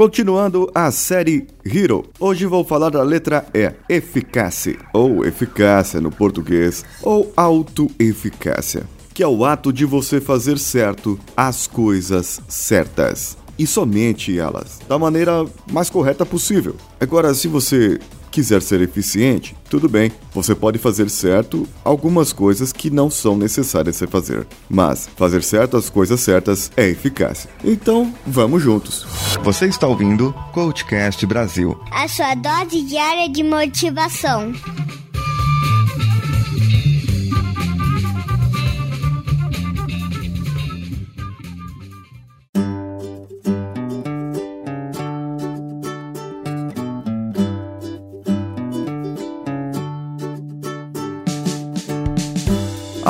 Continuando a série Hero, hoje vou falar da letra E, eficácia, ou eficácia no português, ou autoeficácia, que é o ato de você fazer certo as coisas certas. E somente elas, da maneira mais correta possível. Agora, se você quiser ser eficiente, tudo bem, você pode fazer certo algumas coisas que não são necessárias você fazer. Mas fazer certo as coisas certas é eficácia. Então, vamos juntos. Você está ouvindo Coachcast Brasil a sua dose diária de motivação.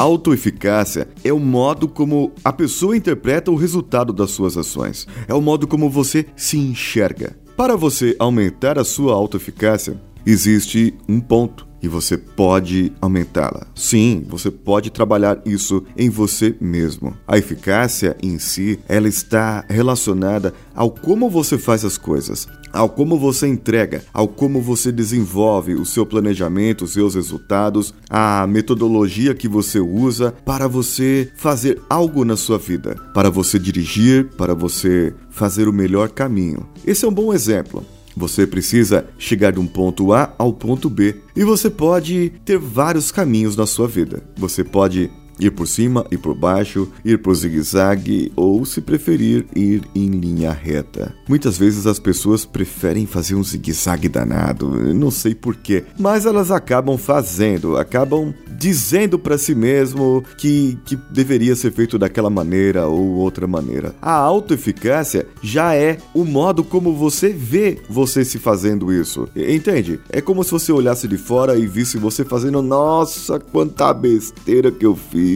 Autoeficácia é o modo como a pessoa interpreta o resultado das suas ações. É o modo como você se enxerga. Para você aumentar a sua autoeficácia, existe um ponto e você pode aumentá-la. Sim, você pode trabalhar isso em você mesmo. A eficácia em si, ela está relacionada ao como você faz as coisas, ao como você entrega, ao como você desenvolve o seu planejamento, os seus resultados, a metodologia que você usa para você fazer algo na sua vida, para você dirigir, para você fazer o melhor caminho. Esse é um bom exemplo. Você precisa chegar de um ponto A ao ponto B e você pode ter vários caminhos na sua vida. Você pode ir por cima e por baixo, ir por zigue-zague ou, se preferir, ir em linha reta. Muitas vezes as pessoas preferem fazer um zigue-zague danado, não sei porquê, mas elas acabam fazendo, acabam dizendo para si mesmo que, que deveria ser feito daquela maneira ou outra maneira. A autoeficácia já é o modo como você vê você se fazendo isso. Entende? É como se você olhasse de fora e visse você fazendo, nossa, quanta besteira que eu fiz.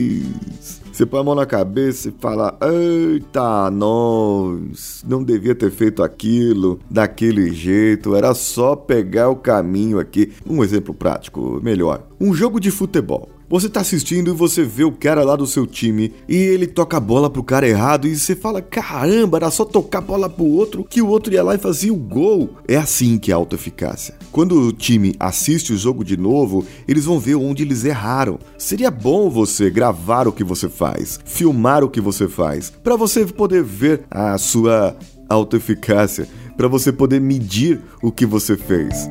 Você põe a mão na cabeça e fala: Eita, nós, não devia ter feito aquilo daquele jeito, era só pegar o caminho aqui. Um exemplo prático, melhor. Um jogo de futebol. Você tá assistindo e você vê o cara lá do seu time e ele toca a bola pro cara errado e você fala: caramba, era só tocar a bola pro outro que o outro ia lá e fazia o gol. É assim que é a autoeficácia. Quando o time assiste o jogo de novo, eles vão ver onde eles erraram. Seria bom você gravar o que você faz, filmar o que você faz, para você poder ver a sua autoeficácia, para você poder medir o que você fez.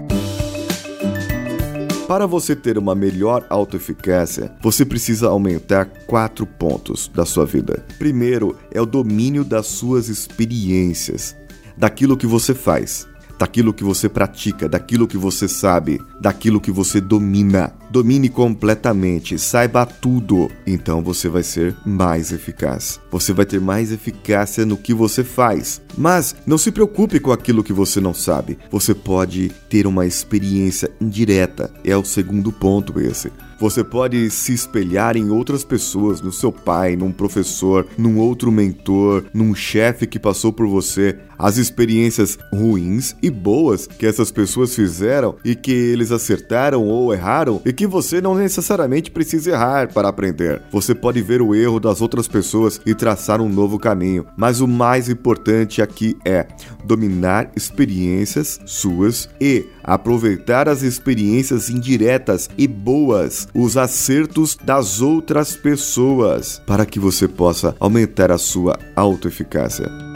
Para você ter uma melhor autoeficácia, você precisa aumentar quatro pontos da sua vida. Primeiro é o domínio das suas experiências, daquilo que você faz, daquilo que você pratica, daquilo que você sabe, daquilo que você domina. Domine completamente, saiba tudo. Então você vai ser mais eficaz. Você vai ter mais eficácia no que você faz. Mas não se preocupe com aquilo que você não sabe. Você pode ter uma experiência indireta. É o segundo ponto esse. Você pode se espelhar em outras pessoas, no seu pai, num professor, num outro mentor, num chefe que passou por você. As experiências ruins e boas que essas pessoas fizeram e que eles acertaram ou erraram e que você não necessariamente precisa errar para aprender. Você pode ver o erro das outras pessoas e traçar um novo caminho. Mas o mais importante aqui é dominar experiências suas e aproveitar as experiências indiretas e boas, os acertos das outras pessoas, para que você possa aumentar a sua autoeficácia.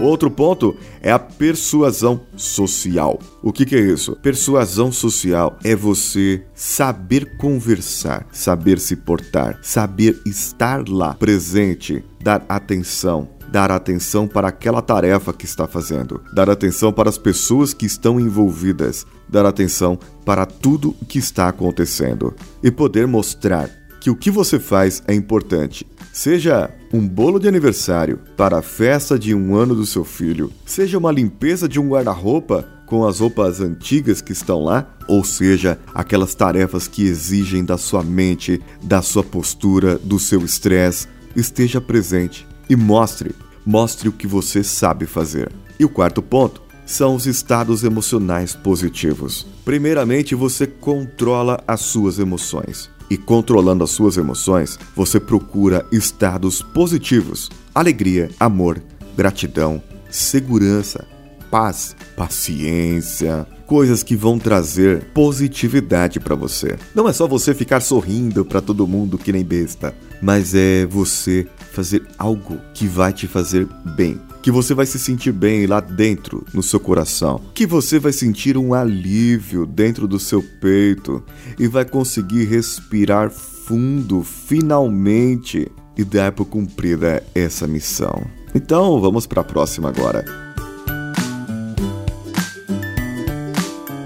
Outro ponto é a persuasão social. O que, que, é isso? Persuasão social é você saber conversar, saber se portar, saber estar lá, presente, dar atenção, dar atenção para aquela tarefa que está fazendo, dar atenção para as pessoas que estão envolvidas, dar atenção para tudo o que está acontecendo e poder mostrar que o que você faz é importante. Seja um bolo de aniversário para a festa de um ano do seu filho, seja uma limpeza de um guarda-roupa com as roupas antigas que estão lá, ou seja, aquelas tarefas que exigem da sua mente, da sua postura, do seu estresse, esteja presente e mostre, mostre o que você sabe fazer. E o quarto ponto são os estados emocionais positivos. Primeiramente, você controla as suas emoções. E controlando as suas emoções, você procura estados positivos: alegria, amor, gratidão, segurança, paz, paciência, coisas que vão trazer positividade para você. Não é só você ficar sorrindo para todo mundo que nem besta, mas é você fazer algo que vai te fazer bem, que você vai se sentir bem lá dentro, no seu coração, que você vai sentir um alívio dentro do seu peito e vai conseguir respirar fundo finalmente e dar por cumprida essa missão. Então, vamos para a próxima agora.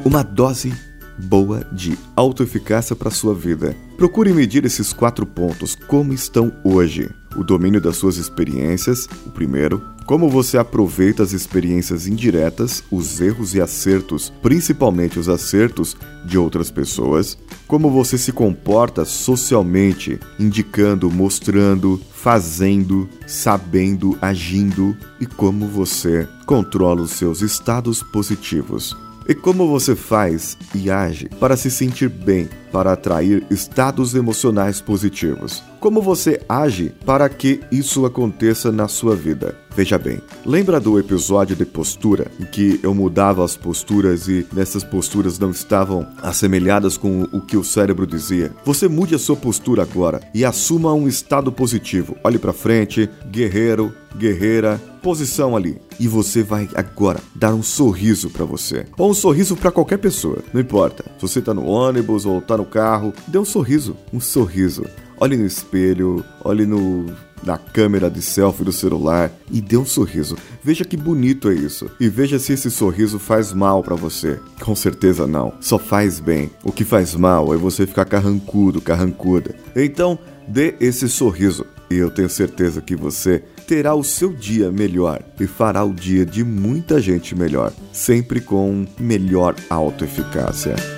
Uma dose boa de autoeficácia para sua vida. Procure medir esses quatro pontos, como estão hoje. O domínio das suas experiências, o primeiro. Como você aproveita as experiências indiretas, os erros e acertos, principalmente os acertos de outras pessoas. Como você se comporta socialmente, indicando, mostrando, fazendo, sabendo, agindo. E como você controla os seus estados positivos. E como você faz e age para se sentir bem, para atrair estados emocionais positivos? Como você age para que isso aconteça na sua vida? Veja bem, lembra do episódio de postura em que eu mudava as posturas e nessas posturas não estavam assemelhadas com o que o cérebro dizia? Você mude a sua postura agora e assuma um estado positivo. Olhe para frente, guerreiro, guerreira, posição ali. E você vai agora dar um sorriso para você. Ou um sorriso para qualquer pessoa, não importa. Se você tá no ônibus ou tá no carro, dê um sorriso, um sorriso. Olhe no espelho, olhe no na câmera de selfie do celular e dê um sorriso. Veja que bonito é isso. E veja se esse sorriso faz mal para você. Com certeza não. Só faz bem. O que faz mal é você ficar carrancudo, carrancuda. Então, dê esse sorriso. E eu tenho certeza que você terá o seu dia melhor e fará o dia de muita gente melhor, sempre com melhor autoeficácia.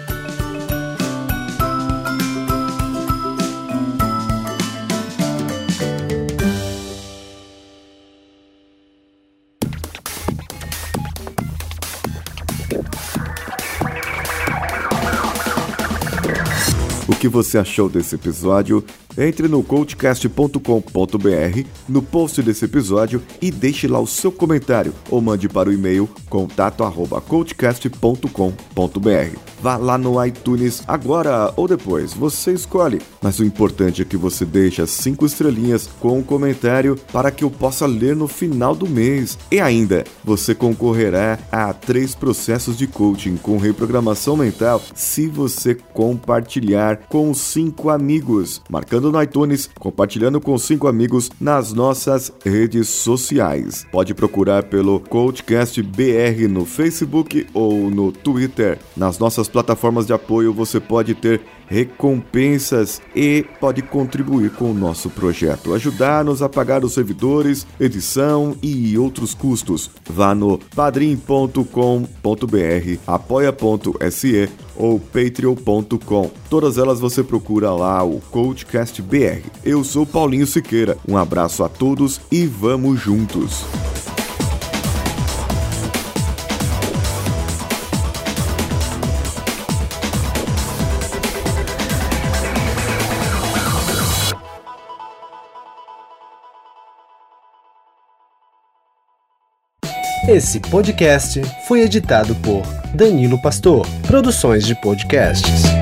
Que você achou desse episódio? Entre no coachcast.com.br, no post desse episódio e deixe lá o seu comentário ou mande para o e-mail contato@coachcast.com.br. Vá lá no iTunes agora ou depois, você escolhe. Mas o importante é que você deixe as cinco estrelinhas com um comentário para que eu possa ler no final do mês. E ainda, você concorrerá a três processos de coaching com reprogramação mental se você compartilhar com cinco amigos, marcando no iTunes, compartilhando com cinco amigos nas nossas redes sociais. Pode procurar pelo Coachcast BR no Facebook ou no Twitter. Nas nossas plataformas de apoio você pode ter recompensas e pode contribuir com o nosso projeto, ajudar-nos a pagar os servidores, edição e outros custos. Vá no padrim.com.br, apoia.se ou patreon.com. Todas elas você procura lá o Coachcast BR. Eu sou Paulinho Siqueira. Um abraço a todos e vamos juntos. Esse podcast foi editado por Danilo Pastor, Produções de Podcasts.